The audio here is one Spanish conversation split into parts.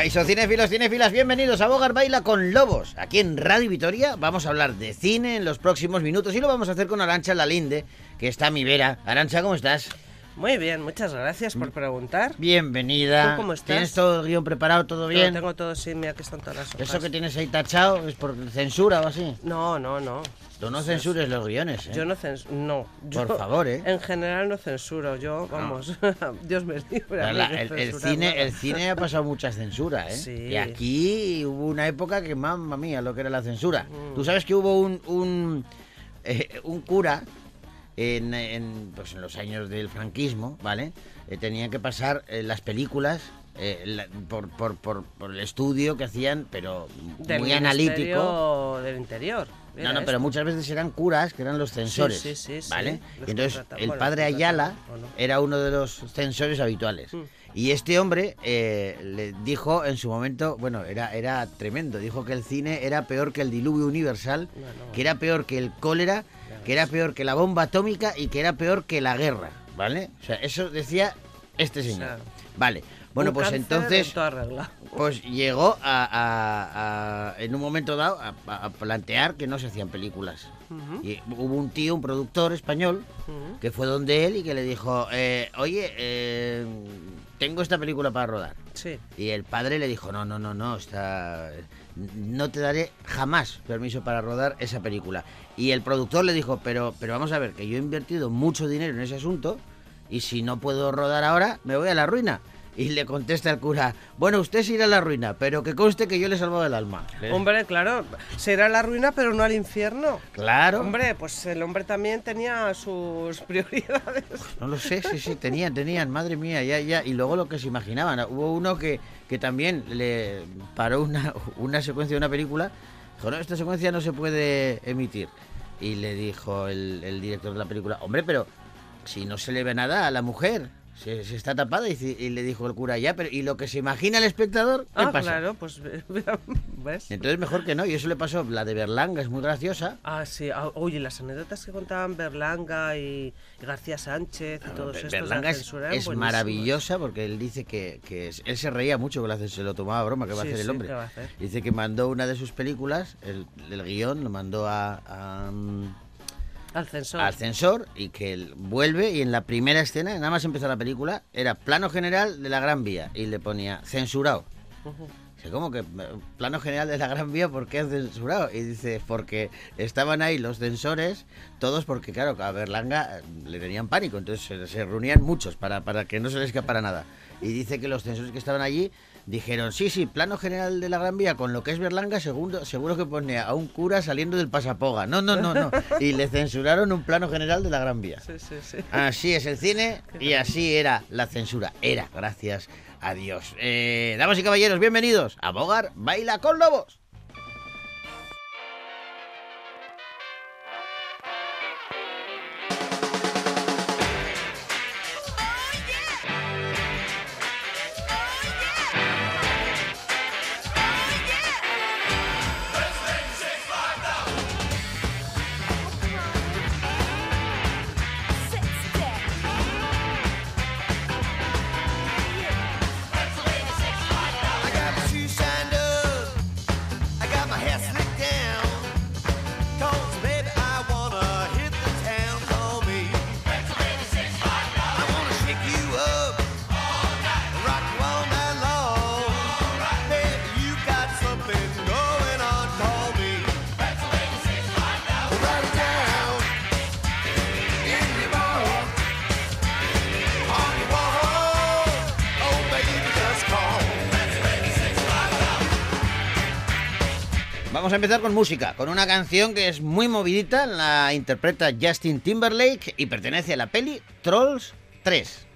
Caiso cinéfilos, cinéfilas, bienvenidos a Bogar Baila con Lobos. Aquí en Radio Vitoria vamos a hablar de cine en los próximos minutos y lo vamos a hacer con Arancha Lalinde, que está a mi vera. Arancha, ¿cómo estás? Muy bien, muchas gracias por preguntar. Bienvenida. ¿Tú cómo estás? ¿Tienes todo el guion preparado, todo bien? tengo todo, sí, mira que están todas las hojas. ¿Eso que tienes ahí tachado es por censura o así? No, no, no. Tú no censures los guiones, ¿eh? Yo no censuro. No. yo- Por favor, ¿eh? En general no censuro. Yo, vamos, Dios me libre. a La- el, cine, el cine ha pasado mucha censura, ¿eh? Sí. Y aquí hubo una época que, mamma mía, lo que era la censura. Mm. Tú sabes que hubo un, un, eh, un cura en, en, pues en los años del franquismo, ¿vale? Eh, tenían que pasar eh, las películas eh, la- por, por, por, por el estudio que hacían, pero Del muy analítico. Del Interior. No, no, pero muchas veces eran curas que eran los censores, sí, sí, sí, ¿vale? Y entonces el padre Ayala era uno de los censores habituales. Mm. Y este hombre eh, le dijo en su momento, bueno, era, era tremendo, dijo que el cine era peor que el diluvio universal, que era peor que el cólera, que era peor que la bomba atómica y que era peor que la guerra, ¿vale? O sea, eso decía este señor. sea, vale, bueno, pues entonces pues llegó a, a- a- en un momento dado a, a plantear que no se hacían películas. Y hubo un tío, un productor español, que fue donde él y que le dijo, eh, oye, eh, tengo esta película para rodar. Sí. Y el padre le dijo, no, no, no, no, está... no te daré jamás permiso para rodar esa película. Y el productor le dijo, pero, pero vamos a ver, que yo he invertido mucho dinero en ese asunto y si no puedo rodar ahora, me voy a la ruina. Y le contesta el cura, bueno, usted se irá a la ruina, pero que conste que yo le he salvado el alma. Hombre, claro, será la ruina, pero no al infierno. Claro. Hombre, pues el hombre también tenía sus prioridades. No lo sé, sí, sí, tenían, tenían, madre mía, ya, ya. Y luego lo que se imaginaban. Hubo uno que, que también le paró una, una secuencia de una película. Dijo, no, esta secuencia no se puede emitir. Y le dijo el, el director de la película, hombre, pero si no se le ve nada a la mujer, se, se está tapada. Y, le dijo el cura, ya, pero ¿y lo que se imagina el espectador? ¿Qué Ah, pasa? claro, pues ves. Entonces mejor que no. Y eso le pasó, la de Berlanga es muy graciosa. Ah, sí. ah, oye, las anécdotas que contaban Berlanga y, García Sánchez y todos estos. de la Berlanga es, maravillosa porque él dice que, que él se reía mucho censura, se lo tomaba a broma, que va a hacer el sí, hombre. ¿qué va a hacer? Dice que mandó una de sus películas, el, el guion lo mandó a, a, mm, Al censor. al censor y que él vuelve y en la primera escena, nada más empezó la película, era plano general de la Gran Vía y le ponía censurado. Ujú. Dice, ¿cómo que eh, plano general de la Gran Vía? ¿Por qué han censurado? Y dice, porque estaban ahí los censores, todos porque, claro, a Berlanga eh, le tenían pánico, entonces se, reunían muchos para, para que no se les escapara nada. Y dice que los censores que estaban allí dijeron, sí, sí, plano general de la Gran Vía, con lo que es Berlanga, seguro, seguro que pone a un cura saliendo del pasapoga. No, no, no, no. Y le censuraron un plano general de la Gran Vía. Sí, sí, sí. Así es el cine y así era la censura. Era, gracias a Dios. Eh, damas y caballeros, bienvenidos a Bogar Baila con Lobos. Vamos a empezar con música, con una canción que es muy movidita, la interpreta Justin Timberlake y pertenece a la peli Trolls 3.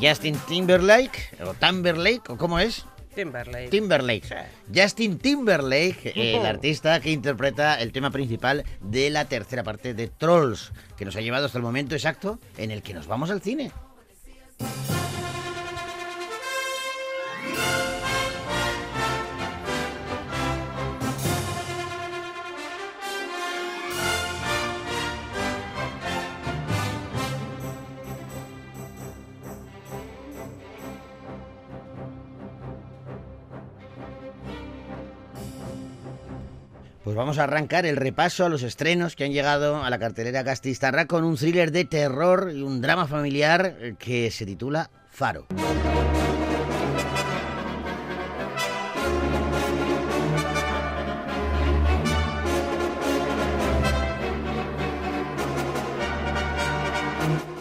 Justin Timberlake, o Timberlake, o cómo es? Timberlake. Timberlake. Justin Timberlake, el artista que interpreta el tema principal de la tercera parte de Trolls, que nos ha llevado hasta el momento exacto en el que nos vamos al cine. Pues vamos a arrancar el repaso a los estrenos que han llegado a la cartelera Castistarra con un thriller de terror y un drama familiar eh, que se titula Faro.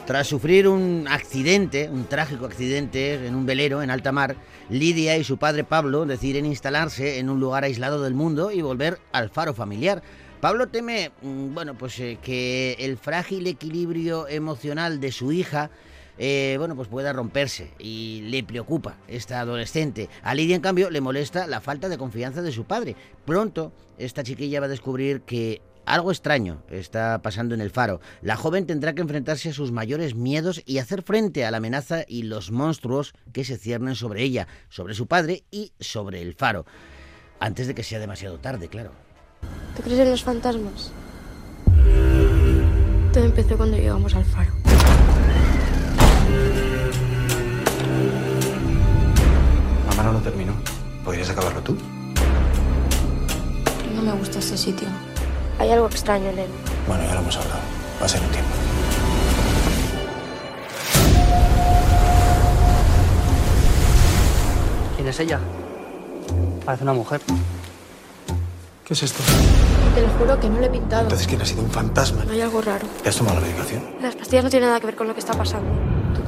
Tras sufrir un accidente, un trágico accidente en un velero en alta mar, Lidia y su padre Pablo deciden instalarse en un lugar aislado del mundo y volver al faro familiar. Pablo teme, mm, bueno, pues eh, que el frágil equilibrio emocional de su hija eh, bueno, pues pueda romperse y le preocupa esta adolescente. A Lidia, en cambio, le molesta la falta de confianza de su padre. Pronto, esta chiquilla va a descubrir que algo extraño está pasando en el faro. La joven tendrá que enfrentarse a sus mayores miedos y hacer frente a la amenaza y los monstruos que se ciernen sobre ella, sobre su padre y sobre el faro. Antes de que sea demasiado tarde, claro. ¿Tú crees en los fantasmas? Todo empezó cuando llegamos al faro. Mamá no lo terminó. ¿Podrías acabarlo tú? No me gusta ese sitio. Hay algo extraño en él. Bueno, ya lo hemos hablado. Va a ser un tiempo. ¿Quién es ella? Parece una mujer. ¿Qué es esto? Te lo juro que no lo he pintado. Entonces, ¿quién ha sido un fantasma? Hay algo raro. ¿Te has tomado la medicación? Las pastillas no tienen nada que ver con lo que está pasando.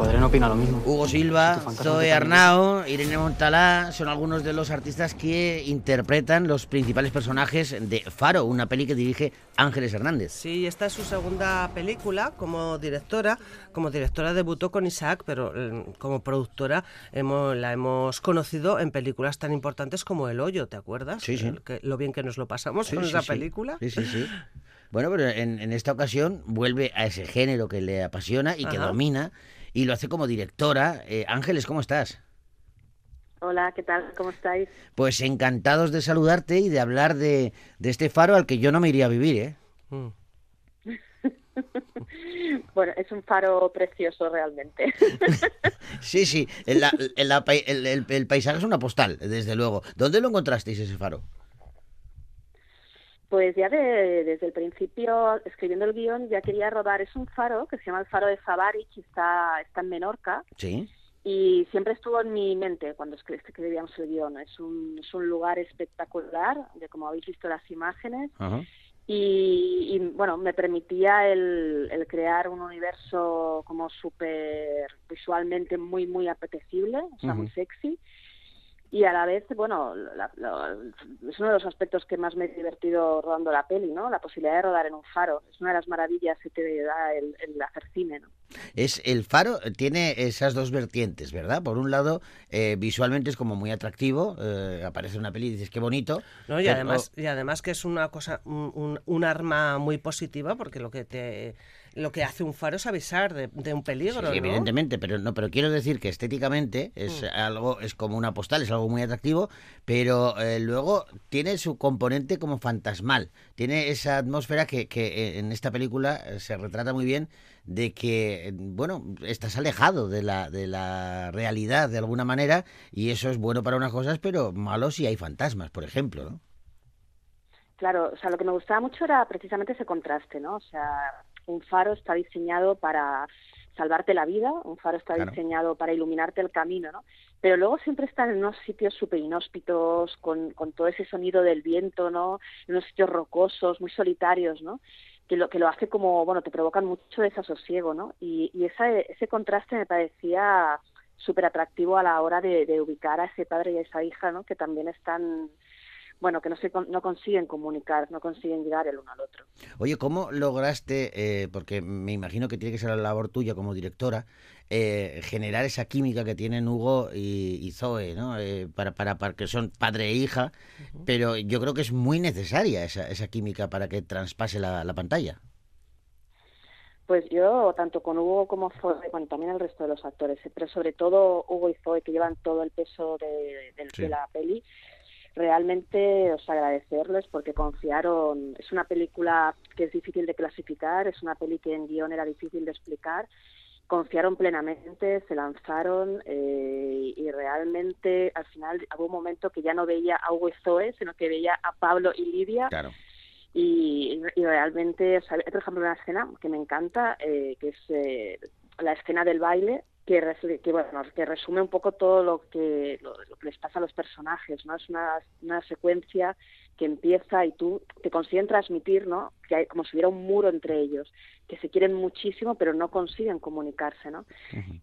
Opina lo mismo. Hugo Silva, Zoe Arnao, Irene Montalá son algunos de los artistas que interpretan los principales personajes de Faro, una peli que dirige Ángeles Hernández. Sí, esta es su segunda película como directora. Como directora debutó con Isaac, pero eh, como productora hemos, la hemos conocido en películas tan importantes como El Hoyo, ¿te acuerdas? Sí, sí. El que- lo bien que nos lo pasamos Sí, con sí, esa sí. película. Sí, sí, sí. Bueno, pero en, en esta ocasión vuelve a ese género que le apasiona y que domina y lo hace como directora. Eh, Ángeles, ¿cómo estás? Hola, ¿qué tal? ¿Cómo estáis? Pues encantados de saludarte y de hablar de, de este faro al que yo no me iría a vivir, ¿eh? Mm. Bueno, es un faro precioso realmente. Sí, sí, el, el- el paisaje es una postal, desde luego. ¿Dónde lo encontrasteis ese faro? Pues ya de- desde el principio, escribiendo el guion, ya quería rodar. Es un faro que se llama el faro de Favarich, está, está en Menorca Sí. y siempre estuvo en mi mente cuando escri- escribíamos el guion. Es un, es un lugar espectacular, de como habéis visto las imágenes, y, y, bueno, me permitía el, el crear un universo como súper visualmente muy, muy apetecible, o sea, muy sexy. Y a la vez, bueno, la- la- es uno de los aspectos que más me he divertido rodando la peli, ¿no? La posibilidad de rodar en un faro. Es una de las maravillas que te da el, el hacer cine, ¿no? Es el faro tiene esas dos vertientes, ¿verdad? Por un lado, eh, visualmente es como muy atractivo, eh, aparece una peli y dices qué bonito. ¿no? Y pero- además, y además que es una cosa, un, un- un arma muy positiva, porque lo que te lo que hace un faro es avisar de, de un peligro, Sí, ¿no? evidentemente, pero no, pero quiero decir que estéticamente es Mm. algo, es como una postal, es algo muy atractivo, pero eh, luego tiene su componente como fantasmal, tiene esa atmósfera que, que eh, en esta película eh, se retrata muy bien de que, bueno, estás alejado de la, de la realidad de alguna manera y eso es bueno para unas cosas, pero malo si hay fantasmas, por ejemplo, ¿no? Claro, o sea, lo que me gustaba mucho era precisamente ese contraste, ¿no? O sea, un faro está diseñado para salvarte la vida, un faro está Claro. diseñado para iluminarte el camino, ¿no? Pero luego siempre están en unos sitios súper inhóspitos, con, con todo ese sonido del viento, ¿no? En unos sitios rocosos, muy solitarios, ¿no? Que lo, que lo hace como, bueno, te provocan mucho desasosiego, ¿no? Y, y esa, ese contraste me parecía súper atractivo a la hora de, de ubicar a ese padre y a esa hija, ¿no? Que también están bueno, que no, se, no consiguen comunicar, no consiguen llegar el uno al otro. Oye, ¿cómo lograste, eh, porque me imagino que tiene que ser la labor tuya como directora, eh, generar esa química que tienen Hugo y, y Zoe, ¿no? Eh, para, para, para que son padre e hija, pero yo creo que es muy necesaria esa, esa química para que traspase la, la pantalla. Pues yo, tanto con Hugo como Zoe, bueno, también el resto de los actores, eh, pero sobre todo Hugo y Zoe, que llevan todo el peso de, de- Sí. de la peli, realmente os agradecerles porque confiaron. Es una película que es difícil de clasificar, es una peli que en guion era difícil de explicar. Confiaron plenamente, se lanzaron eh, y realmente al final hubo un momento que ya no veía a Hugo y Zoe, sino que veía a Pablo y Lidia Claro. y, y realmente, o sea, por ejemplo, una escena que me encanta, eh, que es eh, la escena del baile, que, que, bueno, que resume un poco todo lo que, lo, lo que les pasa a los personajes, ¿no? Es una, una secuencia que empieza y tú te consiguen transmitir, ¿no? Que hay como si hubiera un muro entre ellos, que se quieren muchísimo pero no consiguen comunicarse, ¿no?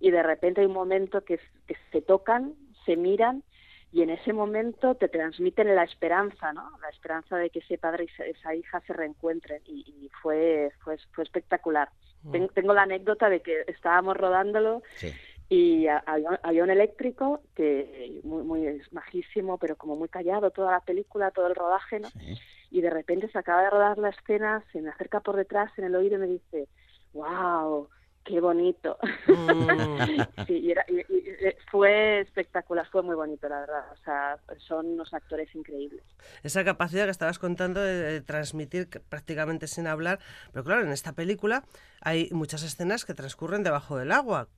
Y de repente hay un momento que, que se tocan, se miran y en ese momento te transmiten la esperanza, ¿no? La esperanza de que ese padre y esa- esa hija se reencuentren y, y fue, fue fue espectacular. Ten- Tengo la anécdota de que estábamos rodándolo Sí. y había, había un eléctrico que muy, muy es majísimo, pero como muy callado toda la película, todo el rodaje, ¿no? Sí. Y de repente se acaba de rodar la escena, se me acerca por detrás en el oído y me dice, wow, qué bonito. Mm. sí, y, era- y- y- y fue espectacular, fue muy bonito, la verdad. O sea, son unos actores increíbles. Esa capacidad que estabas contando de, de transmitir prácticamente sin hablar, pero claro, en esta película hay muchas escenas que transcurren debajo del agua.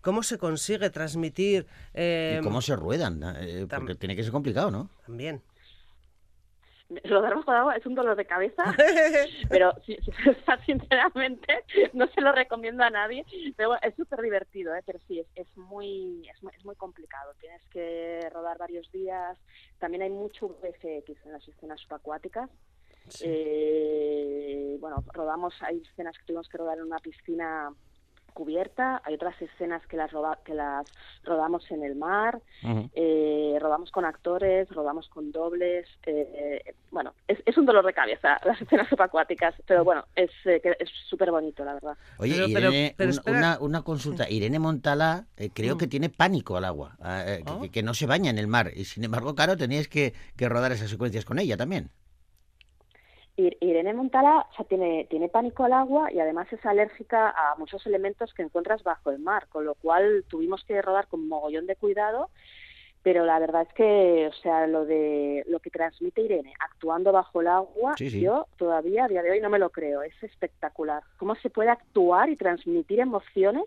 ¿Cómo se consigue transmitir eh, ¿Y cómo se ruedan? Eh, porque tiene que ser complicado, ¿no? también? Rodar bajo el agua es un dolor de cabeza, pero si- si- sinceramente no se lo recomiendo a nadie. Pero bueno, es súper divertido, ¿eh? pero sí, es, es, muy, es, muy, es muy complicado. Tienes que rodar varios días. También hay mucho VFX en las escenas subacuáticas. Eh, bueno, rodamos, hay escenas que tuvimos que rodar en una piscina cubierta, hay otras escenas que las, roda- que las rodamos en el mar, eh, rodamos con actores, rodamos con dobles, eh, eh, bueno, es, es un dolor de cabeza las escenas subacuáticas, pero bueno, es eh, que es súper bonito, la verdad. Oye, Pero- Irene, pero un- espera. una, una consulta. Irene Montala eh, creo Mm. que tiene pánico al agua, ah, eh, que- Ah. que, que no se baña en el mar. Y sin embargo, claro, teníais que, que rodar esas secuencias con ella también. Ir- Irene Montala o sea, tiene, tiene pánico al agua y además es alérgica a muchos elementos que encuentras bajo el mar, con lo cual tuvimos que rodar con mogollón de cuidado, pero la verdad es que, o sea, lo de lo que transmite Irene actuando bajo el agua, Sí, sí. yo todavía a día de hoy no me lo creo, es espectacular. ¿Cómo se puede actuar y transmitir emociones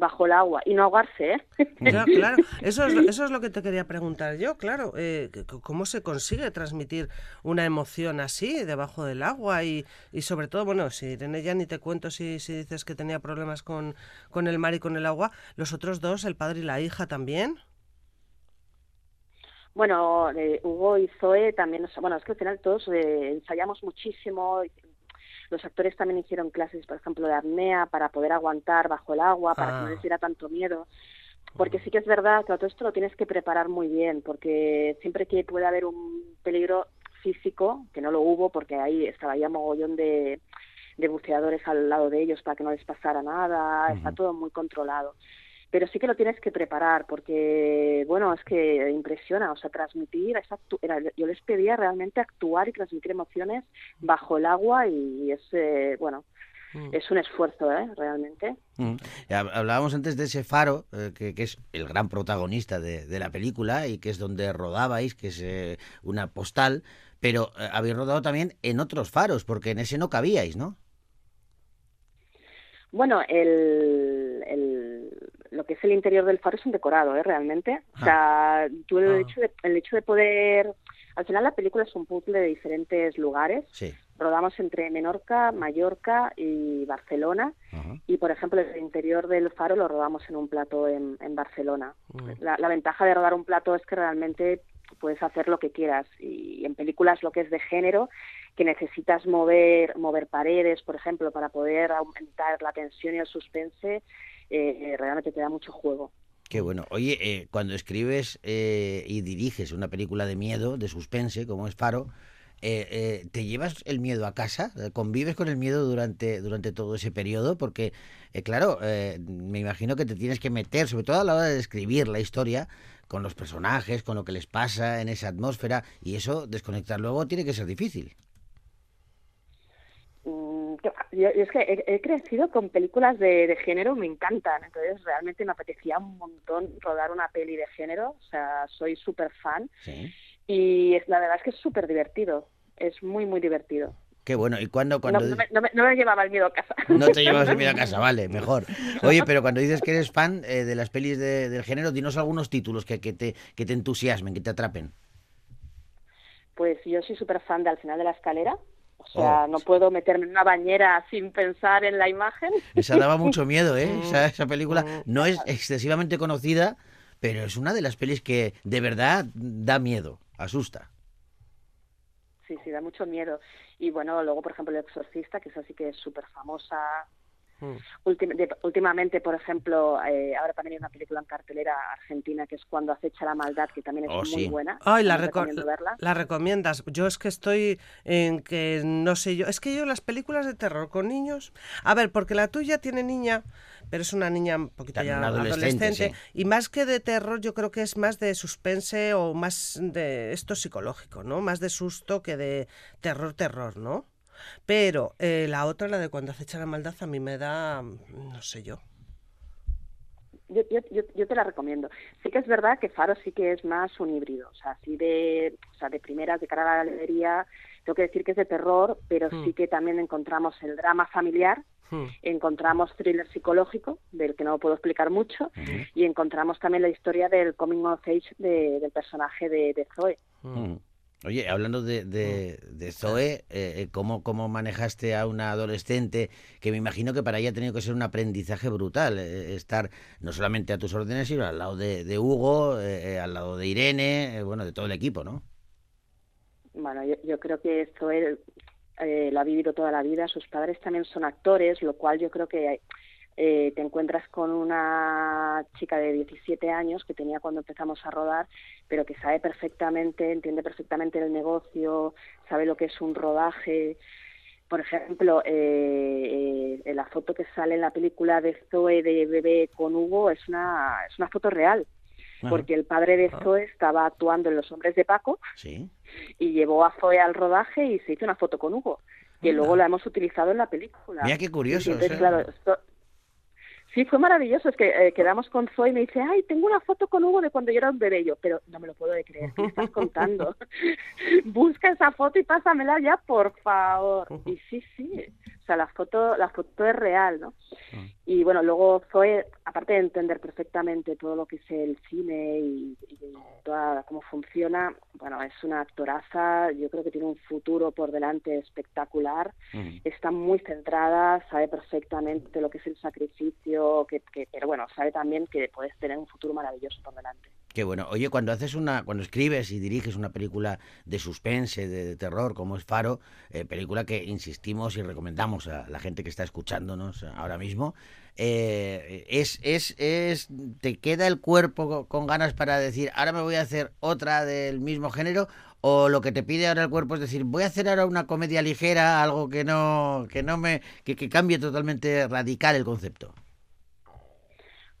bajo el agua y no ahogarse, eh? Ya, claro, eso es, lo- eso es lo que te quería preguntar yo, claro. eh, ¿Cómo se consigue transmitir una emoción así debajo del agua? Y, y sobre todo, bueno, si Irene ya ni te cuento si, si dices que tenía problemas con, con el mar y con el agua, los otros dos, el padre y la hija también. Bueno, eh, Hugo y Zoe también, bueno, es que al final todos eh, ensayamos muchísimo. Los actores también hicieron clases, por ejemplo, de apnea para poder aguantar bajo el agua, para que no Ah. les diera tanto miedo. Porque sí que es verdad que todo esto lo tienes que preparar muy bien, porque siempre que puede haber un peligro físico, que no lo hubo, porque ahí estaba ya mogollón de, de buceadores al lado de ellos para que no les pasara nada, está todo muy controlado pero sí que lo tienes que preparar porque bueno es que impresiona o sea transmitir esa actu- era- yo les pedía realmente actuar y transmitir emociones bajo el agua y es eh, bueno Mm. es un esfuerzo eh realmente Mm. Hab- Hablábamos antes de ese faro, eh, que, que es el gran protagonista de, de la película y que es donde rodabais, que es eh, una postal, pero eh, habéis rodado también en otros faros, porque en ese no cabíais, ¿no? Bueno, el, el- lo que es el interior del faro es un decorado, ¿eh? Realmente. O sea, tú el, Ah. hecho de, el hecho de poder... Al final la película es un puzzle de diferentes lugares. Sí. Rodamos entre Menorca, Mallorca y Barcelona. Y, por ejemplo, el interior del faro lo rodamos en un plato en, en Barcelona. Mm. La, la ventaja de rodar un plato es que realmente puedes hacer lo que quieras. Y en películas lo que es de género, que necesitas mover, mover paredes, por ejemplo, para poder aumentar la tensión y el suspense, eh, realmente te da mucho juego. Qué bueno. Oye, eh, cuando escribes eh, y diriges una película de miedo, de suspense, como es Faro, eh, eh, ¿te llevas el miedo a casa? ¿Convives con el miedo durante, durante todo ese periodo? Porque, eh, claro, eh, me imagino que te tienes que meter, sobre todo a la hora de describir la historia, con los personajes, con lo que les pasa en esa atmósfera, y eso, desconectar luego, tiene que ser difícil. Yo, yo es que he, he crecido con películas de, de género, me encantan, entonces realmente me apetecía un montón rodar una peli de género, o sea, soy súper fan Sí. y es, la verdad es que es súper divertido, es muy, muy divertido. Qué bueno. ¿Y cuando, No, cuando no me, no me- no me llevaba el miedo a casa. no te llevas el miedo a casa? Vale, mejor. Oye, pero cuando dices que eres fan eh, de las pelis de- del género, dinos algunos títulos que, que, te, que te entusiasmen, que te atrapen. Pues yo soy súper fan de Al final de la escalera, o sea, Oh, no puedo meterme en una bañera sin pensar en la imagen. Esa daba mucho miedo, ¿eh? Esa, esa película no es excesivamente conocida, pero es una de las pelis que de verdad da miedo, asusta. Sí, sí, da mucho miedo. Y bueno, luego, por ejemplo, El Exorcista, que esa sí que es súper famosa. Mm. De- últimamente, por ejemplo, eh, ahora también hay una película en cartelera argentina que es Cuando acecha la maldad, que también es Oh, muy sí. buena. Ay, la, reco- recomiendo verla. la recomiendas. Yo es que estoy en que no sé yo. Es que yo las películas de terror con niños. A ver, porque la tuya tiene niña, pero es una niña un poquito ya adolescente, adolescente. sí. Y más que de terror, yo creo que es más de suspense o más de esto psicológico, ¿no? Más de susto que de terror, terror, ¿no? Pero eh, la otra, la de cuando acecha la maldad, a mí me da, no sé yo. Yo, yo, yo, yo te la recomiendo. Sí que es verdad que Faro sí que es más un híbrido, o sea, así de, o sea, de primeras, de cara a la galería, tengo que decir que es de terror, pero Hmm. sí que también encontramos el drama familiar, Hmm. encontramos thriller psicológico, del que no puedo explicar mucho, y encontramos también la historia del coming of age de- del personaje de, de Zoe. Mm. Oye, hablando de, de, de Zoe, eh, ¿cómo, ¿cómo manejaste a una adolescente que me imagino que para ella ha tenido que ser un aprendizaje brutal? eh, estar no solamente a tus órdenes, sino al lado de, de Hugo, eh, eh, al lado de Irene, eh, bueno, de todo el equipo, ¿no? Bueno, yo, yo creo que Zoe eh, lo ha vivido toda la vida, sus padres también son actores, lo cual yo creo que eh, te encuentras con una chica de 17 años que tenía cuando empezamos a rodar, pero que sabe perfectamente, entiende perfectamente el negocio, sabe lo que es un rodaje. Por ejemplo, eh, eh, la foto que sale en la película de Zoe de bebé con Hugo es una, es una foto real, porque el padre de Zoe estaba actuando en Los Hombres de Paco Sí. y llevó a Zoe al rodaje y se hizo una foto con Hugo, que luego la hemos utilizado en la película. Mira qué curioso, entonces, o sea- claro, Sí, fue maravilloso. Es que eh, quedamos con Zoe y me dice, ay, tengo una foto con Hugo de cuando yo era un bebé. Yo, pero no me lo puedo de creer, ¿qué estás contando? Busca esa foto y pásamela ya, por favor. Y sí, sí, sea, la foto, la foto es real, ¿no? Y bueno, luego Zoe, aparte de entender perfectamente todo lo que es el cine y, y toda cómo funciona, bueno, es una actoraza, yo creo que tiene un futuro por delante espectacular, Mm. está muy centrada, sabe perfectamente lo que es el sacrificio, que, que- pero bueno, sabe también que puedes tener un futuro maravilloso por delante. Qué bueno. Oye, cuando haces una, cuando escribes y diriges una película de suspense, de, de terror, como es Faro, eh, película que insistimos y recomendamos a la gente que está escuchándonos ahora mismo, eh, es, es, es, te queda el cuerpo co- con ganas para decir, ahora me voy a hacer otra del mismo género, o lo que te pide ahora el cuerpo es decir, voy a hacer ahora una comedia ligera, algo que no, que no me, que, que cambie totalmente radical el concepto.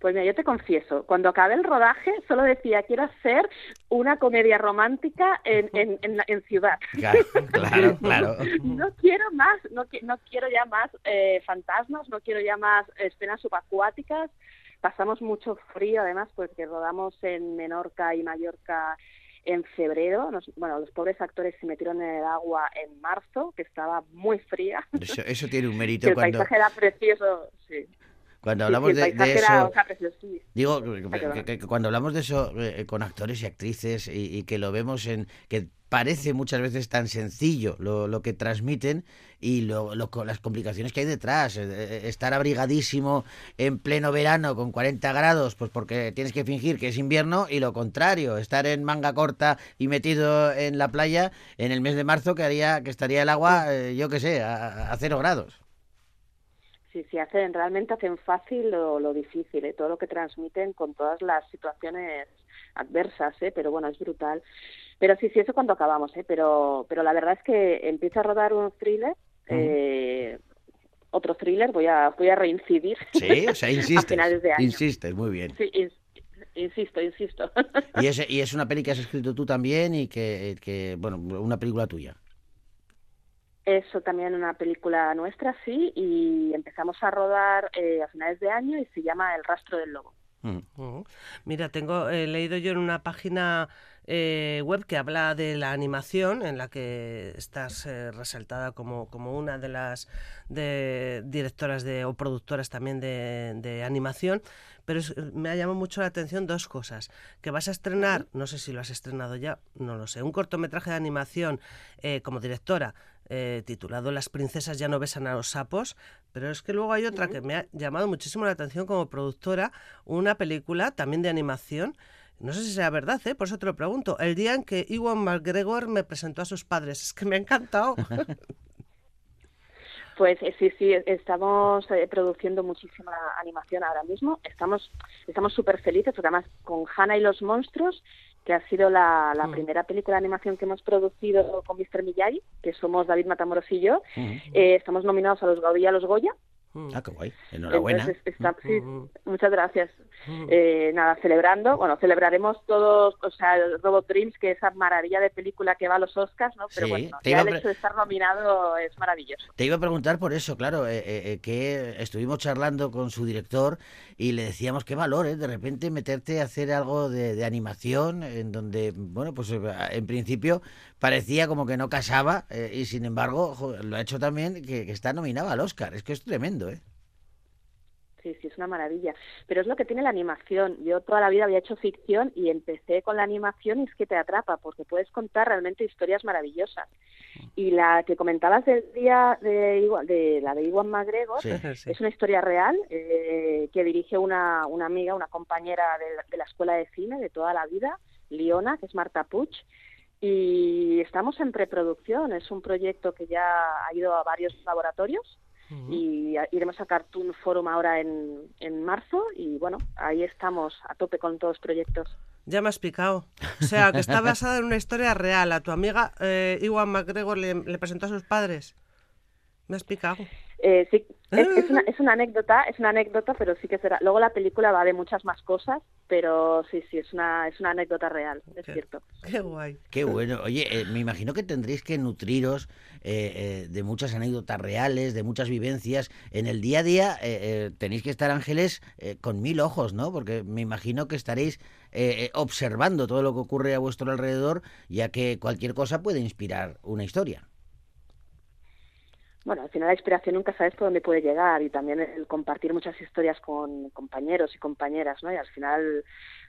Pues mira, yo te confieso, cuando acabé el rodaje solo decía, quiero hacer una comedia romántica en, en, en, ciudad. Claro, claro, claro. No quiero más, no, qui- no quiero ya más eh, fantasmas, no quiero ya más escenas subacuáticas. Pasamos mucho frío, además, porque rodamos en Menorca y Mallorca en febrero. Nos- bueno, los pobres actores se metieron en el agua en marzo, que estaba muy fría. Eso, eso tiene un mérito el cuando, paisaje era precioso, sí. Cuando hablamos de, eso. Digo que, perdona. que- que cuando hablamos de eso eh, con actores y actrices y, y que lo vemos en que parece muchas veces tan sencillo lo, lo que transmiten y lo, lo las complicaciones que hay detrás. Eh, eh, Estar abrigadísimo en pleno verano con 40 grados, pues porque tienes que fingir que es invierno y lo contrario, estar en manga corta y metido en la playa en el mes de marzo que haría que estaría el agua, eh, yo qué sé, a, a cero grados. Sí, sí, hacen, realmente hacen fácil lo, lo difícil, ¿eh? todo lo que transmiten con todas las situaciones adversas, ¿eh? pero bueno, es brutal. Pero sí, sí, eso cuando acabamos, ¿eh? Pero, pero la verdad es que empiezo a rodar un thriller, eh, otro thriller, voy a, voy a reincidir. Sí, o sea, a insistes. finales de año. Insistes, muy bien. Sí, ins- insisto, insisto. Y es, y es una peli que has escrito tú también y que, que, bueno, una película tuya. Eso también una película nuestra, sí, y empezamos a rodar eh, a finales de año y se llama El rastro del lobo. Mm. Ujú. Mira, tengo he leído yo en una página eh, web que habla de la animación, en la que estás eh, resaltada como, como una de las de directoras de, o productoras también de, de animación, pero es- me ha llamado mucho la atención dos cosas. Que vas a estrenar, no sé si lo has estrenado ya, no lo sé, un cortometraje de animación eh, como directora. Eh, titulado Las princesas ya no besan a los sapos, pero es que luego hay otra que me ha llamado muchísimo la atención como productora, una película también de animación. No sé si sea verdad, ¿eh? por eso te lo pregunto. El día en que Iwan McGregor me presentó a sus padres. Es que me ha encantado. Pues eh, sí, sí, estamos eh, produciendo muchísima animación ahora mismo. Estamos estamos súper felices porque además con Hannah y los monstruos, que ha sido la, la Mm. primera película de animación que hemos producido con Mr. Miyagi, que somos David Matamoros y yo, Ujú. eh, estamos nominados a los Gaudí y a los Goya. Ah, qué guay. Enhorabuena. Entonces, está- sí, Ujú. muchas gracias. Eh, nada, celebrando, bueno, celebraremos todos, o sea, el Robot Dreams, que es esa maravilla de película que va a los Oscars, ¿no? Pero Sí, bueno, ya el hecho de estar nominado es maravilloso. Te iba a preguntar por eso, claro, eh, eh, eh, que estuvimos charlando con su director y le decíamos qué valor, ¿eh? De repente meterte a hacer algo de, de animación en donde, bueno, pues en principio parecía como que no casaba eh, y sin embargo lo ha hecho también que, que está nominado al Oscar. Es que es tremendo, ¿eh? Sí, sí, es una maravilla. Pero es lo que tiene la animación. Yo toda la vida había hecho ficción y empecé con la animación y es que te atrapa porque puedes contar realmente historias maravillosas. Y la que comentabas del día de, Iwan- de la de Iwan McGregor Sí. Sí. es una historia real eh, que dirige una, una amiga, una compañera de la, de la escuela de cine de toda la vida, Liona, que es Marta Puig. Y estamos en preproducción. Es un proyecto que ya ha ido a varios laboratorios y a- iremos a Cartoon Forum ahora en, en marzo y bueno, ahí estamos a tope con todos los proyectos. Ya me has picado. O sea, que está basada en una historia real. A tu amiga eh, Iwan McGregor le, le presentó a sus padres. Me has picado. Eh, sí, es, es una, es una anécdota, es una anécdota, pero sí que será. Luego la película va de muchas más cosas, pero sí, sí, es una, es una anécdota real, es Qué- cierto. Qué guay. Qué bueno. Oye, eh, me imagino que tendréis que nutriros eh, eh, de muchas anécdotas reales, de muchas vivencias. En el día a día eh, eh, tenéis que estar, Ángeles, eh, con mil ojos, ¿no? Porque me imagino que estaréis observando todo lo que ocurre a vuestro alrededor, ya que cualquier cosa puede inspirar una historia. Bueno, al final la inspiración nunca sabes por dónde puede llegar y también el compartir muchas historias con compañeros y compañeras, ¿no? Y al final,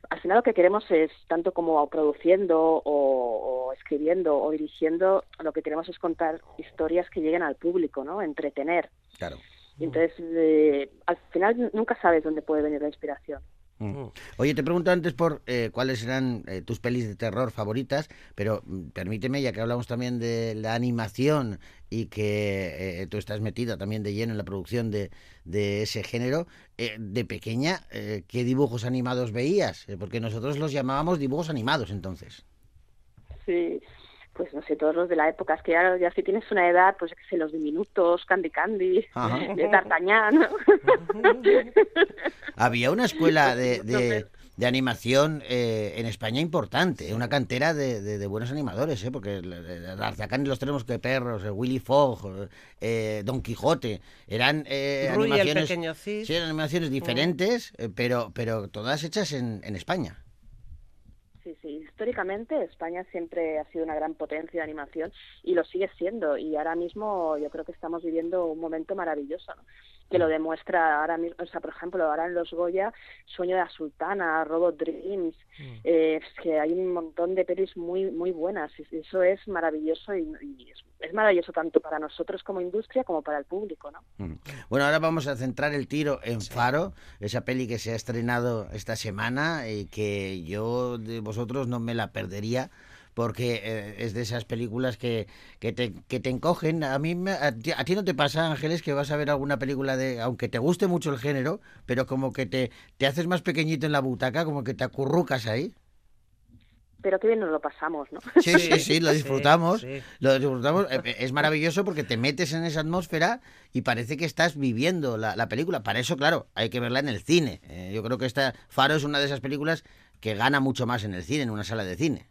al final lo que queremos es, tanto como produciendo o, o escribiendo o dirigiendo, lo que queremos es contar historias que lleguen al público, ¿no? Entretener. Claro. Y entonces, eh, al final nunca sabes dónde puede venir la inspiración. Mm. Oye, te pregunto antes por eh, cuáles eran eh, tus pelis de terror favoritas, pero mm, permíteme, ya que hablamos también de la animación y que eh, tú estás metida también de lleno en la producción de, de ese género, eh, de pequeña, eh, ¿qué dibujos animados veías? Eh, porque nosotros los llamábamos dibujos animados entonces. Sí, pues no sé, todos los de la época, es que ya, ya si tienes una edad, pues qué sé, los diminutos, Candy Candy, Ajá. de D'Artagnan. Había una escuela de. De animación eh, en España importante, una cantera de, de- de buenos animadores, ¿eh? porque y los tenemos que perros, Willy Fogg, eh, Don Quijote, eran eh, el animaciones, sí, eran animaciones diferentes, eh, pero, pero todas hechas en, en España. Históricamente España siempre ha sido una gran potencia de animación y lo sigue siendo. Y ahora mismo yo creo que estamos viviendo un momento maravilloso, ¿no? que lo demuestra ahora mismo, o sea, por ejemplo, ahora en los Goya, Sueño de la Sultana, Robot Dreams, eh, es que hay un montón de pelis muy muy buenas. Y eso es maravilloso y, y es, es maravilloso tanto para nosotros como industria como para el público, ¿no? Mm. Bueno, ahora vamos a centrar el tiro en Faro, esa peli que se ha estrenado esta semana y que yo de vosotros no me la perdería porque eh, es de esas películas que, que, te, que te encogen. A mí me- a, ti, a ti no te pasa, Ángeles, que vas a ver alguna película de, aunque te guste mucho el género, pero como que te, te haces más pequeñito en la butaca, como que te acurrucas ahí. Pero qué bien nos lo pasamos, ¿no? Sí, sí, sí, lo disfrutamos. sí. Lo disfrutamos. Eh, eh, Es maravilloso porque te metes en esa atmósfera y parece que estás viviendo la, la película. Para eso, claro, hay que verla en el cine. Eh, yo creo que esta Faro es una de esas películas que gana mucho más en el cine, en una sala de cine.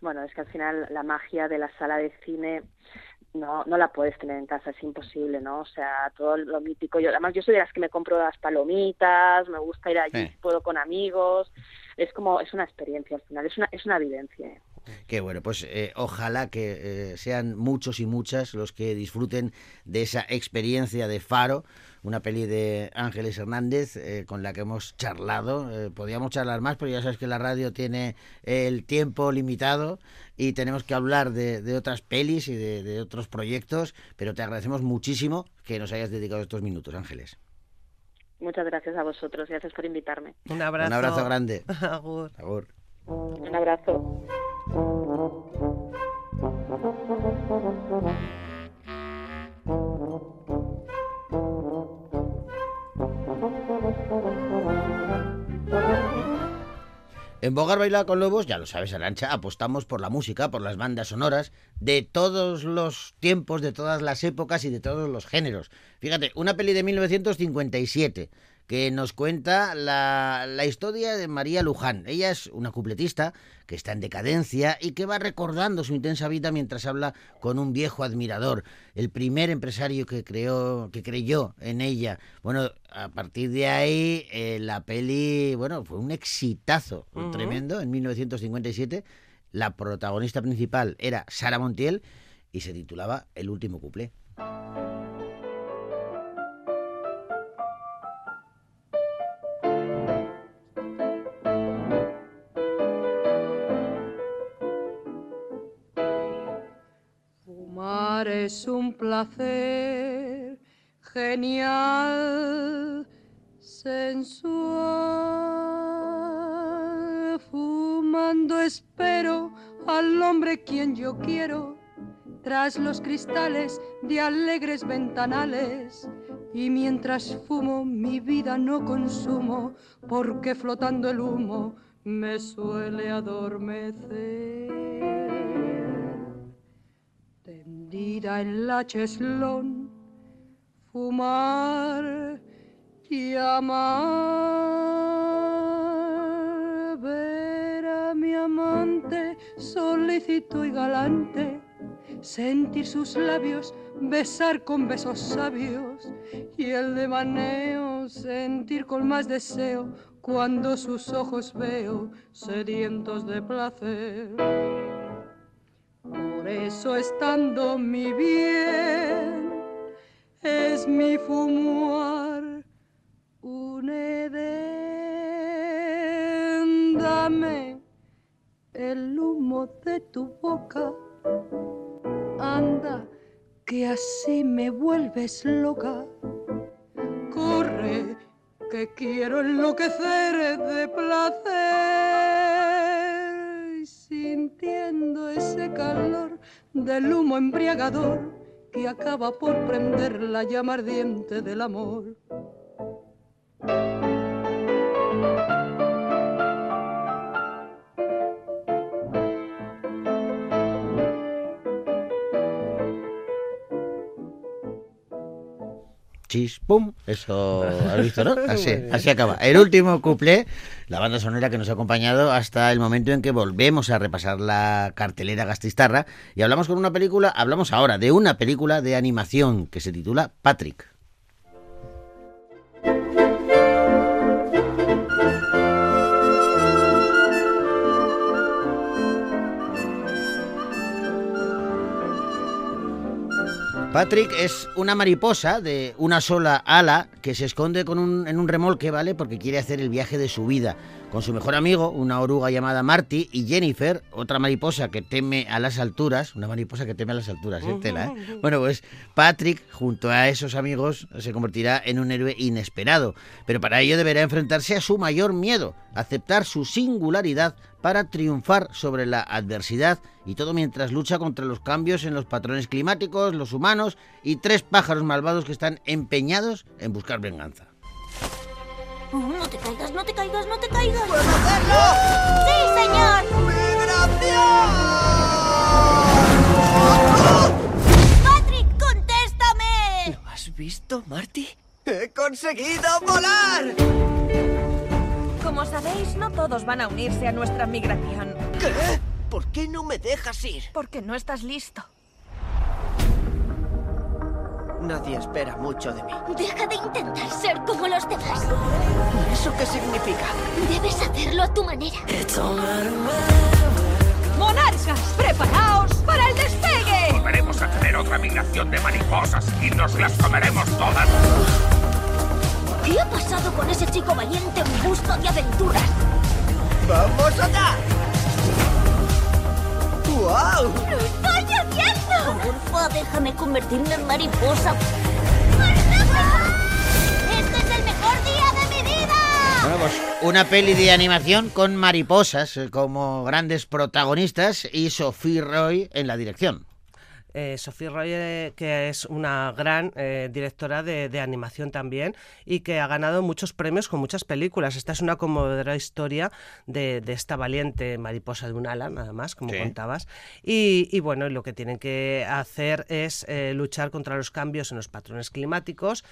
Bueno, es que al final la magia de la sala de cine no, no la puedes tener en casa, es imposible, ¿no? O sea, todo lo mítico. Yo, además, yo soy de las que me compro las palomitas, me gusta ir allí, Sí. puedo con amigos. Es como, es una experiencia al final, es una, es una vivencia. Que bueno, pues eh, ojalá que eh, sean muchos y muchas los que disfruten de esa experiencia de Faro, una peli de Ángeles Hernández eh, con la que hemos charlado. Podíamos charlar más, pero ya sabes que la radio tiene el tiempo limitado y tenemos que hablar de, otras pelis y de otros proyectos, pero te agradecemos muchísimo que nos hayas dedicado estos minutos, Ángeles. Muchas gracias a vosotros, gracias por invitarme. Un abrazo. Un abrazo grande. Agur. Agur. Un abrazo. En Bogar Baila con Lobos, ya lo sabes, Arancha, apostamos por la música, por las bandas sonoras de todos los tiempos, de todas las épocas y de todos los géneros. Fíjate, una peli de 1957 que nos cuenta la, la historia de María Luján. Ella es una cupletista que está en decadencia y que va recordando su intensa vida mientras habla con un viejo admirador, el primer empresario que creó, que creyó en ella. Bueno, a partir de ahí eh, la peli, bueno, fue un exitazo tremendo en 1957. La protagonista principal era Sara Montiel y se titulaba El último cuplé. Es un placer genial, sensual. Fumando espero al hombre quien yo quiero, tras los cristales de alegres ventanales. Y mientras fumo mi vida no consumo, porque flotando el humo me suele adormecer tendida en la cheslón, fumar y amar, ver a mi amante solícito y galante, sentir sus labios, besar con besos sabios y el de maneo sentir con más deseo cuando sus ojos veo sedientos de placer. Eso estando mi bien es mi fumar un edén. Dame el humo de tu boca, anda que así me vuelves loca. Corre que quiero enloquecer de placer sintiendo ese calor del humo embriagador que acaba por prender la llama ardiente del amor. Chis, pum. Eso has visto, ¿no? Así, así acaba. El último cuplé, la banda sonora que nos ha acompañado hasta el momento en que volvemos a repasar la cartelera gastistarra y hablamos con una película, hablamos ahora de una película de animación que se titula Patrick. Patrick es una mariposa de una sola ala que se esconde con un- en un remolque, ¿vale? Porque quiere hacer el viaje de su vida. Con su mejor amigo, una oruga llamada Marty, y Jennifer, otra mariposa que teme a las alturas. Una mariposa que teme a las alturas, ¿eh? Tela, ¿eh? Bueno, pues Patrick, junto a esos amigos, se convertirá en un héroe inesperado. Pero para ello deberá enfrentarse a su mayor miedo, aceptar su singularidad para triunfar sobre la adversidad y todo mientras lucha contra los cambios en los patrones climáticos, los humanos y tres pájaros malvados que están empeñados en buscar venganza. No te caigas, no te caigas, no te caigas. ¡Puedo hacerlo! ¡Sí, señor! ¡Patrick, contéstame! ¿Lo has visto, Marty? ¡He conseguido volar! Como sabéis, no todos van a unirse a nuestra migración. ¿Qué? ¿Por qué no me dejas ir? Porque no estás listo. Nadie espera mucho de mí. Deja de intentar ser como los demás. ¿Y eso qué significa? Debes hacerlo a tu manera. ¡Monarcas, preparaos para el despegue! Volveremos a tener otra migración de mariposas y nos las comeremos todas. ¿Qué ha pasado con ese chico valiente en busca de aventuras? ¡Vamos allá! ¡Wow! ¡Lo estoy haciendo! Porfa, déjame convertirme en mariposa. ¡Este es el mejor día de mi vida! Bueno, pues una peli de animación con mariposas eh, como grandes protagonistas y Sophie Roy en la dirección. Eh, Sophie Roy, eh, que es una gran eh, directora de, de animación también y que ha ganado muchos premios con muchas películas. Esta es una conmovedora historia de, de esta valiente mariposa de un ala, nada más, como Sí. contabas. Y, y bueno, lo que tienen que hacer es eh, luchar contra los cambios en los patrones climáticos.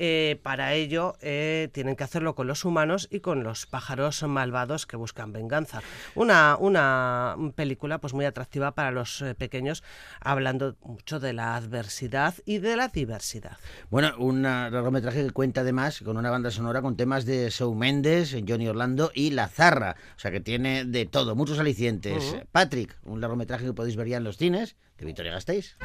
Eh, para ello eh, tienen que hacerlo con los humanos y con los pájaros malvados que buscan venganza. Una, una película pues muy atractiva para los eh, pequeños, hablando mucho de la adversidad y de la diversidad. Bueno, un largometraje que cuenta además con una banda sonora con temas de Shawn Mendes, Johnny Orlando y La Zarra. O sea que tiene de todo, muchos alicientes. Patrick, un largometraje que podéis ver ya en los cines de Victoria Gasteiz.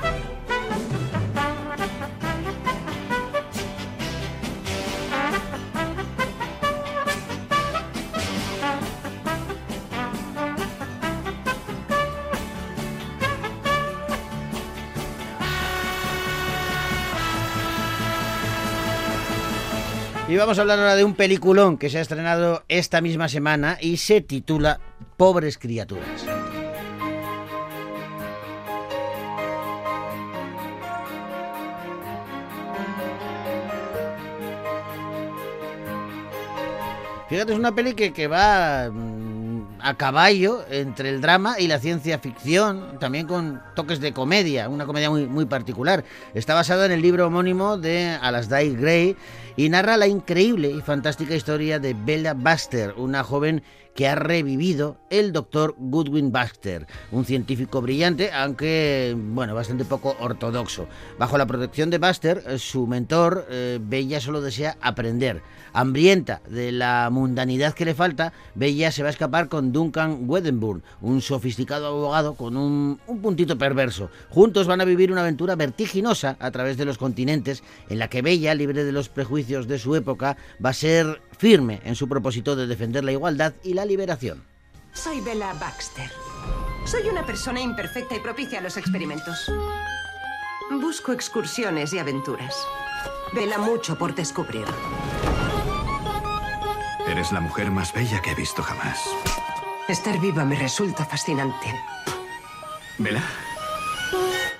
Y vamos a hablar ahora de un peliculón que se ha estrenado esta misma semana y se titula Pobres criaturas. Fíjate, es una peli que, que va mm, a caballo entre el drama y la ciencia ficción, también con toques de comedia, una comedia muy, muy particular. Está basada en el libro homónimo de Alasdair Gray y narra la increíble y fantástica historia de Bella Baxter, una joven que ha revivido el doctor Goodwin Baxter, un científico brillante, aunque, bueno, bastante poco ortodoxo. Bajo la protección de Baxter, eh, su mentor, eh, Bella solo desea aprender. Hambrienta de la mundanidad que le falta, Bella se va a escapar con Duncan Weddenburn, un sofisticado abogado con un, un puntito perverso. Juntos van a vivir una aventura vertiginosa a través de los continentes, en la que Bella, libre de los prejuicios de su época, va a ser firme en su propósito de defender la igualdad y la liberación. Soy Bella Baxter. Soy una persona imperfecta y propicia a los experimentos. Busco excursiones y aventuras. Vela mucho por descubrir. Eres la mujer más bella que he visto jamás. Estar viva me resulta fascinante. ¿Vela?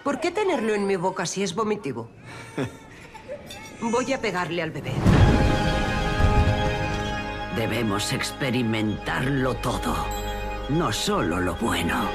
¿Por qué tenerlo en mi boca si es vomitivo? Voy a pegarle al bebé. Debemos experimentarlo todo. No solo lo bueno.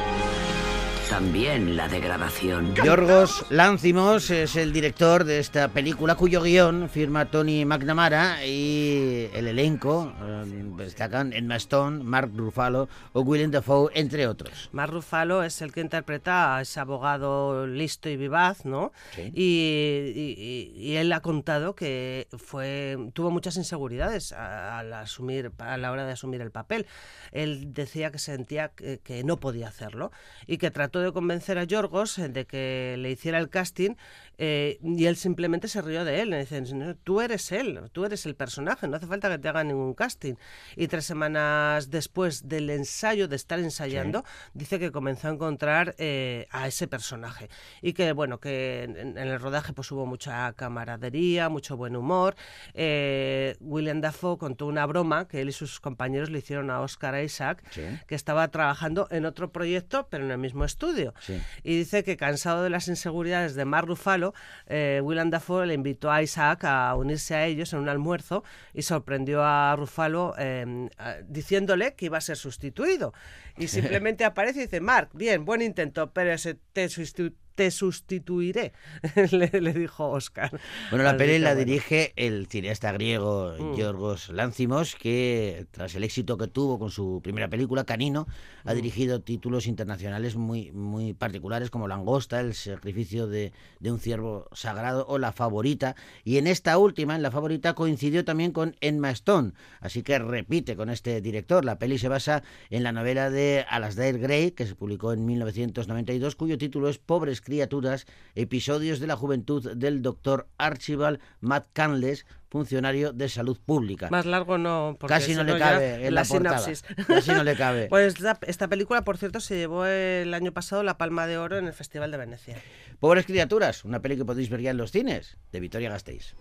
También la degradación. Yorgos Lanzimos es el director de esta película cuyo guion firma Tony McNamara y el elenco eh, destacan Emma Stone, Mark Ruffalo o Willem Dafoe, entre otros. Mark Ruffalo es el que interpreta a ese abogado listo y vivaz, ¿no? Sí. Y, y- y- él ha contado que fue tuvo muchas inseguridades a- al asumir a la hora de asumir el papel. Él decía que sentía que, que no podía hacerlo y que trató de convencer a Yorgos eh, de que le hiciera el casting eh, y él simplemente se rió de él. Le dicen, "No, tú eres él, tú eres el personaje, no hace falta que te haga ningún casting. Y tres semanas después del ensayo, de estar ensayando, dice que comenzó a encontrar eh, a ese personaje. Y que, bueno, que en, en el rodaje pues hubo mucha camaradería, mucho buen humor. Eh, William Dafoe contó una broma que él y sus compañeros le hicieron a Oscar Isaac, Sí. que estaba trabajando en otro proyecto, pero en el mismo estudio. Sí. Y dice que cansado de las inseguridades de Mark Ruffalo, eh, Willem Dafoe le invitó a Isaac a unirse a ellos en un almuerzo y sorprendió a Ruffalo eh, a- diciéndole que iba a ser sustituido. Y simplemente aparece y dice, Mark, bien, buen intento, pero ese te, sustitu- te sustituiré, le, le dijo Oscar. Bueno, la peli la bueno. dirige el cineasta griego Mm. Yorgos Lanthimos, que tras el éxito que tuvo con su primera película, Canino, ha Mm. dirigido títulos internacionales muy, muy particulares como Langosta, El sacrificio de, de un ciervo sagrado o La favorita. Y en esta última, en La favorita, coincidió también con Emma Stone. Así que repite con este director. La peli se basa en la novela de Alasdair Gray, que se publicó en 1992, cuyo título es Pobres criaturas, episodios de la juventud del doctor Archibald McCandless, funcionario de salud pública. Más largo no, porque Casi no le cabe en la sinopsis. Casi no le cabe. Pues esta, esta película, por cierto, se llevó el año pasado la Palma de Oro en el Festival de Venecia. Pobres criaturas, una peli que podéis ver ya en los cines, de Victoria Gasteiz.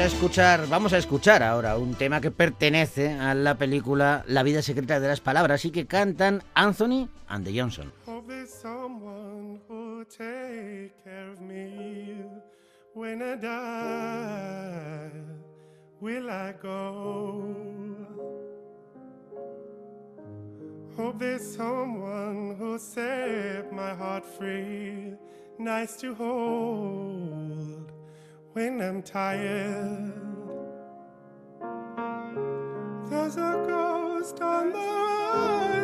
A escuchar, vamos a escuchar ahora un tema que pertenece a la película La vida secreta de las palabras y que cantan Anthony and the Johnson. Hope there's someone who'll set my heart free, nice to hold when I'm tired. There's a ghost on the horizon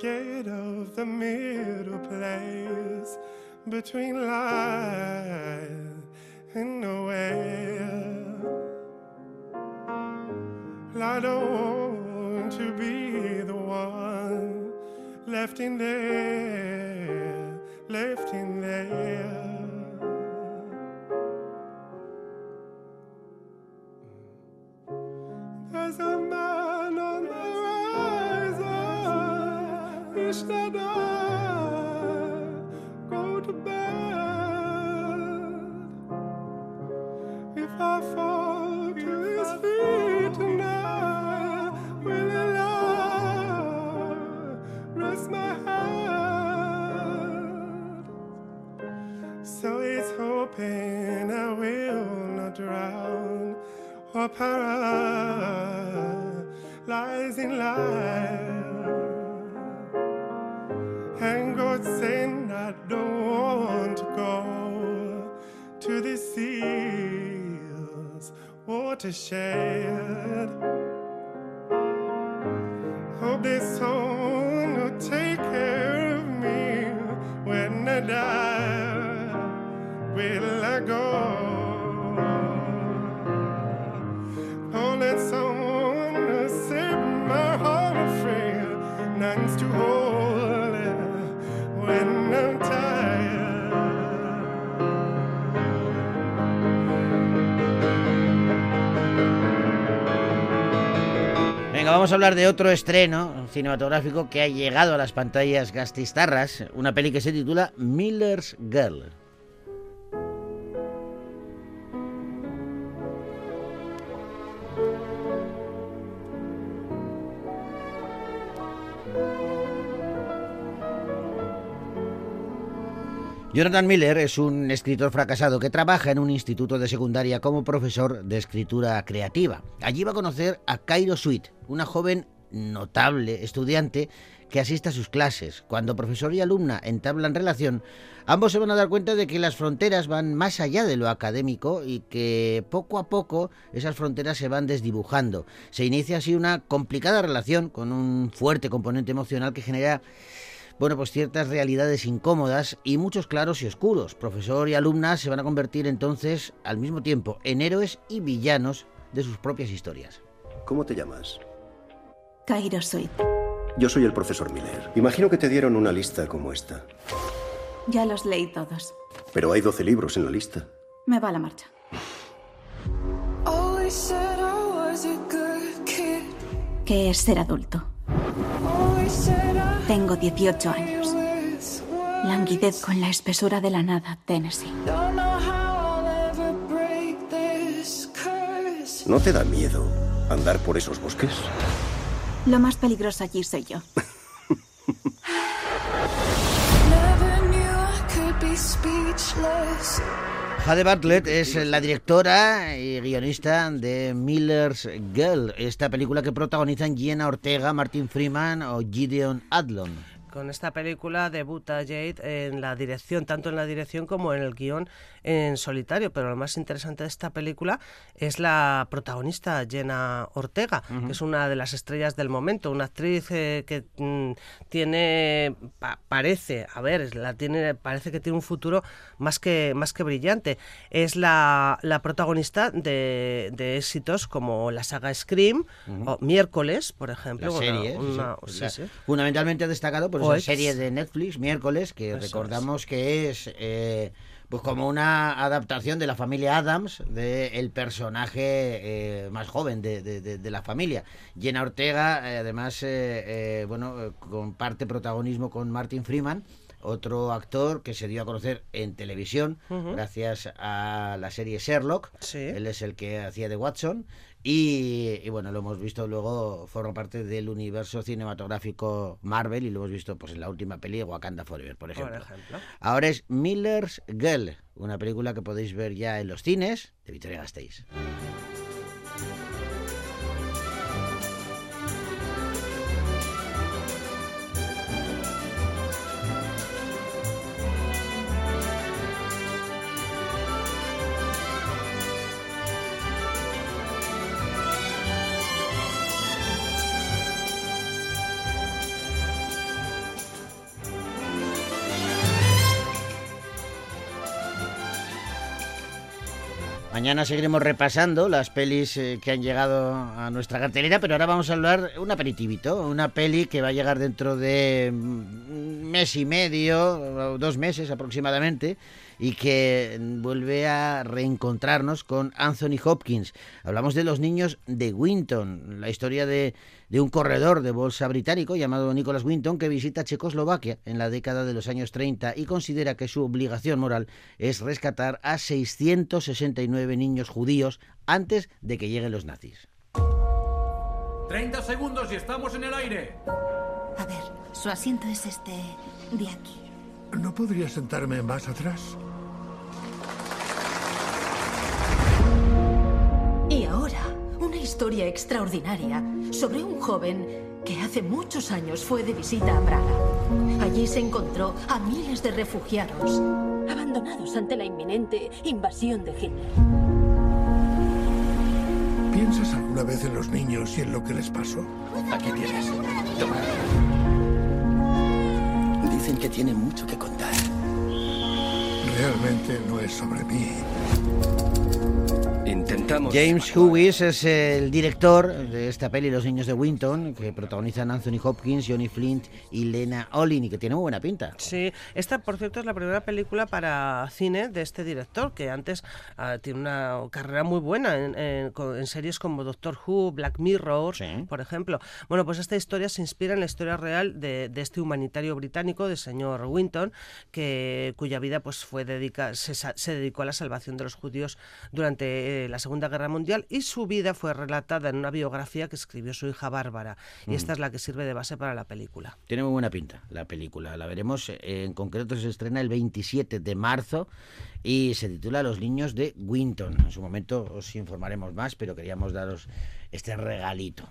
Scared of the middle place between life and nowhere. I don't want to be the one left in there, left in there. Should I go to bed. If I fall to his feet tonight, will? Rest my head. So he's hoping I will not drown or paralyze in life. Watershed. Hope this someone who'll take care of me when I die. Will I go? Vamos a hablar de otro estreno cinematográfico que ha llegado a las pantallas gastistarras, una peli que se titula Miller's Girl. Jonathan Miller es un escritor fracasado que trabaja en un instituto de secundaria como profesor de escritura creativa. Allí va a conocer a Cairo Sweet, una joven notable estudiante que asiste a sus clases. Cuando profesor y alumna entablan relación, ambos se van a dar cuenta de que las fronteras van más allá de lo académico y que poco a poco esas fronteras se van desdibujando. Se inicia así una complicada relación con un fuerte componente emocional que genera bueno, pues ciertas realidades incómodas y muchos claros y oscuros. Profesor y alumna se van a convertir entonces al mismo tiempo en héroes y villanos de sus propias historias. ¿Cómo te llamas? Cairo Suite. Yo soy el profesor Miller. Imagino que te dieron una lista como esta. Ya los leí todos. Pero hay 12 libros en la lista. Me va la marcha. A good kid. ¿Qué es ser adulto? Tengo 18 años. Languidez con la espesura de la nada, Tennessee. ¿No te da miedo andar por esos bosques? Lo más peligroso allí soy yo. Jade Bartlett es la directora y guionista de Miller's Girl, esta película que protagonizan Jenna Ortega, Martin Freeman o Gideon Adlon. Con esta película debuta Jade en la dirección, tanto en la dirección como en el guion en solitario. Pero lo más interesante de esta película es la protagonista, Jenna Ortega, que es una de las estrellas del momento, una actriz eh, que mm, tiene, pa- parece, a ver, la tiene, parece que tiene un futuro más que, más que brillante. Es la, la protagonista de, de éxitos como la saga Scream o Miércoles, por ejemplo. La una- serie, sí, una- sí. sí, fundamentalmente destacado por Ex. serie de Netflix, miércoles, que Eso recordamos que es eh, pues como una adaptación de la familia Adams, del personaje eh, más joven de, de- de- de la familia. Jenna Ortega, eh, además, eh, eh, bueno, comparte protagonismo con Martin Freeman. Otro actor que se dio a conocer en televisión Ujú. gracias a la serie Sherlock. Él es el que hacía de Watson. Y, y bueno, lo hemos visto luego, forma parte del universo cinematográfico Marvel y lo hemos visto pues en la última peli Wakanda Forever, por ejemplo. ejemplo. Ahora es Miller's Girl, una película que podéis ver ya en los cines de Victoria Gasteiz. Mañana seguiremos repasando las pelis eh, que han llegado a nuestra cartelera, pero ahora vamos a hablar un aperitivito, una peli que va a llegar dentro de mm, un mes y medio, dos meses aproximadamente, y que vuelve a reencontrarnos con Anthony Hopkins. Hablamos de los niños de Winton, la historia de, de un corredor de bolsa británico llamado Nicholas Winton que visita Checoslovaquia en la década de los años 30 y considera que su obligación moral es rescatar a 669 niños judíos antes de que lleguen los nazis. 30 segundos y estamos en el aire. A ver, su asiento es este de aquí. ¿No podría sentarme más atrás? Historia extraordinaria sobre un joven que hace muchos años fue de visita a Praga. Allí se encontró a miles de refugiados. Abandonados ante la inminente invasión de Hitler. ¿Piensas alguna vez en los niños y en lo que les pasó? Aquí tienes. Toma. Dicen que tiene mucho que contar. Realmente no es sobre mí. Intentamos. James Hughes es el director de esta peli Los niños de Winton, que protagonizan Anthony Hopkins, Johnny Flint y Lena Olin, y que tiene muy buena pinta. Sí, esta por cierto es la primera película para cine de este director, que antes ah, tiene una carrera muy buena en, en- co- en series como Doctor Who, Black Mirror, por ejemplo. Bueno, pues esta historia se inspira en la historia real de, de este humanitario británico, del señor Winton, que, cuya vida pues fue dedica, se, sa- se dedicó a la salvación de los judíos durante la Segunda Guerra Mundial y su vida fue relatada en una biografía que escribió su hija Bárbara. Y Mm. esta es la que sirve de base para la película. Tiene muy buena pinta la película, la veremos, eh, en concreto se estrena el 27 de marzo y se titula Los niños de Winton. En su momento os informaremos más, pero queríamos daros este regalito.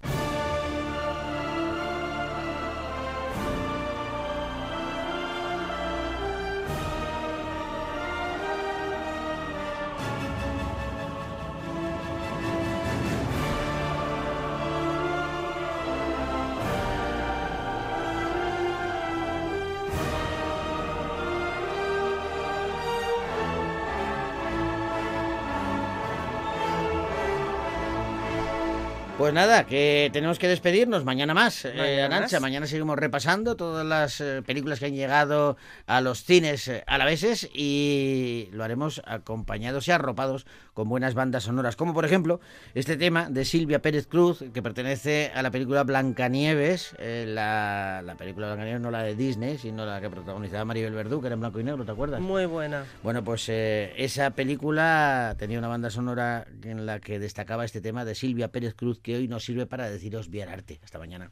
Pues nada, que tenemos que despedirnos mañana más, eh, Mañana más. Mañana seguimos repasando todas las eh, películas que han llegado a los cines eh, alaveses y lo haremos acompañados y arropados con buenas bandas sonoras, como por ejemplo este tema de Silvia Pérez Cruz, que pertenece a la película Blancanieves, eh, la, la película Blancanieves no la de Disney, sino la que protagonizaba Maribel Verdú, que era en blanco y negro, ¿te acuerdas? Muy buena. Bueno, pues eh, esa película tenía una banda sonora en la que destacaba este tema de Silvia Pérez Cruz, que hoy nos sirve para deciros bien arte. Hasta mañana.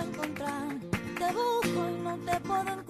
Puedo. Te busco y no te puedo encontrar.